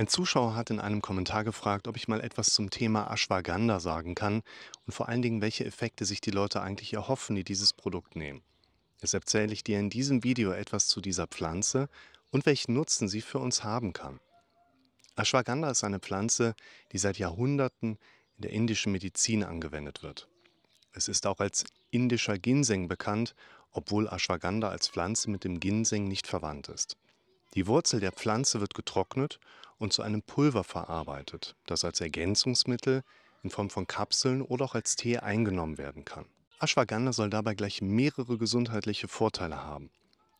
Ein Zuschauer hat in einem Kommentar gefragt, ob ich mal etwas zum Thema Ashwagandha sagen kann und vor allen Dingen, welche Effekte sich die Leute eigentlich erhoffen, die dieses Produkt nehmen. Deshalb erzähle ich dir in diesem Video etwas zu dieser Pflanze und welchen Nutzen sie für uns haben kann. Ashwagandha ist eine Pflanze, die seit Jahrhunderten in der indischen Medizin angewendet wird. Es ist auch als indischer Ginseng bekannt, obwohl Ashwagandha als Pflanze mit dem Ginseng nicht verwandt ist. Die Wurzel der Pflanze wird getrocknet und zu einem Pulver verarbeitet, das als Ergänzungsmittel in Form von Kapseln oder auch als Tee eingenommen werden kann. Ashwagandha soll dabei gleich mehrere gesundheitliche Vorteile haben.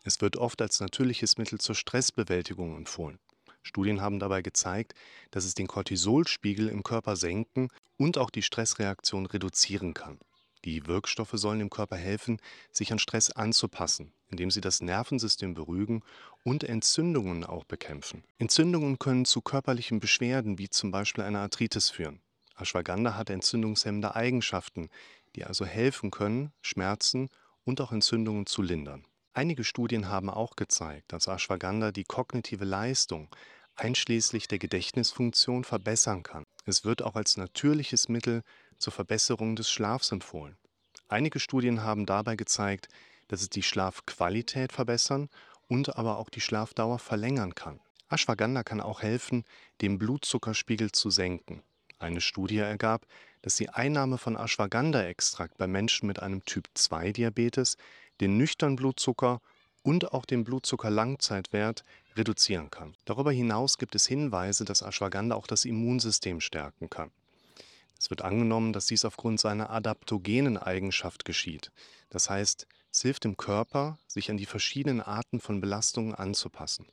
Es wird oft als natürliches Mittel zur Stressbewältigung empfohlen. Studien haben dabei gezeigt, dass es den Cortisolspiegel im Körper senken und auch die Stressreaktion reduzieren kann. Die Wirkstoffe sollen dem Körper helfen, sich an Stress anzupassen, indem sie das Nervensystem beruhigen und Entzündungen auch bekämpfen. Entzündungen können zu körperlichen Beschwerden wie zum Beispiel einer Arthritis führen. Ashwagandha hat entzündungshemmende Eigenschaften, die also helfen können, Schmerzen und auch Entzündungen zu lindern. Einige Studien haben auch gezeigt, dass Ashwagandha die kognitive Leistung einschließlich der Gedächtnisfunktion verbessern kann. Es wird auch als natürliches Mittel zur Verbesserung des Schlafs empfohlen. Einige Studien haben dabei gezeigt, dass es die Schlafqualität verbessern und aber auch die Schlafdauer verlängern kann. Ashwagandha kann auch helfen, den Blutzuckerspiegel zu senken. Eine Studie ergab, dass die Einnahme von Ashwagandha-Extrakt bei Menschen mit einem Typ-2-Diabetes den nüchternen Blutzucker und auch den Blutzucker-Langzeitwert reduzieren kann. Darüber hinaus gibt es Hinweise, dass Ashwagandha auch das Immunsystem stärken kann. Es wird angenommen, dass dies aufgrund seiner adaptogenen Eigenschaft geschieht. Das heißt, es hilft dem Körper, sich an die verschiedenen Arten von Belastungen anzupassen.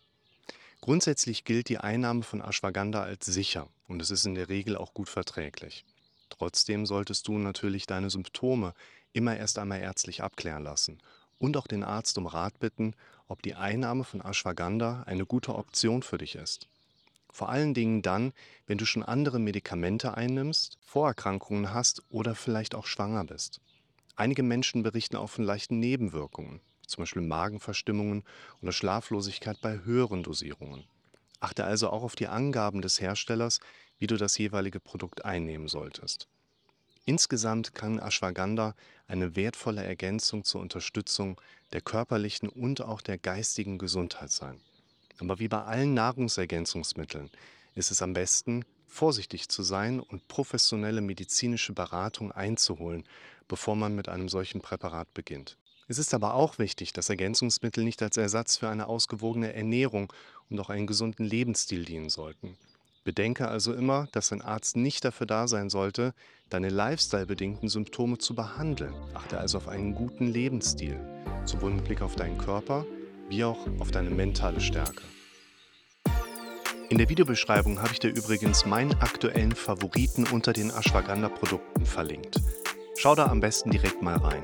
Grundsätzlich gilt die Einnahme von Ashwagandha als sicher und es ist in der Regel auch gut verträglich. Trotzdem solltest du natürlich deine Symptome immer erst einmal ärztlich abklären lassen und auch den Arzt um Rat bitten, ob die Einnahme von Ashwagandha eine gute Option für dich ist. Vor allen Dingen dann, wenn du schon andere Medikamente einnimmst, Vorerkrankungen hast oder vielleicht auch schwanger bist. Einige Menschen berichten auch von leichten Nebenwirkungen, zum Beispiel Magenverstimmungen oder Schlaflosigkeit bei höheren Dosierungen. Achte also auch auf die Angaben des Herstellers, wie du das jeweilige Produkt einnehmen solltest. Insgesamt kann Ashwagandha eine wertvolle Ergänzung zur Unterstützung der körperlichen und auch der geistigen Gesundheit sein. Aber wie bei allen Nahrungsergänzungsmitteln ist es am besten, vorsichtig zu sein und professionelle medizinische Beratung einzuholen, bevor man mit einem solchen Präparat beginnt. Es ist aber auch wichtig, dass Ergänzungsmittel nicht als Ersatz für eine ausgewogene Ernährung und auch einen gesunden Lebensstil dienen sollten. Bedenke also immer, dass ein Arzt nicht dafür da sein sollte, deine lifestyle-bedingten Symptome zu behandeln. Achte also auf einen guten Lebensstil, sowohl mit Blick auf deinen Körper wie auch auf deine mentale Stärke. In der Videobeschreibung habe ich dir übrigens meinen aktuellen Favoriten unter den Ashwagandha-Produkten verlinkt. Schau da am besten direkt mal rein.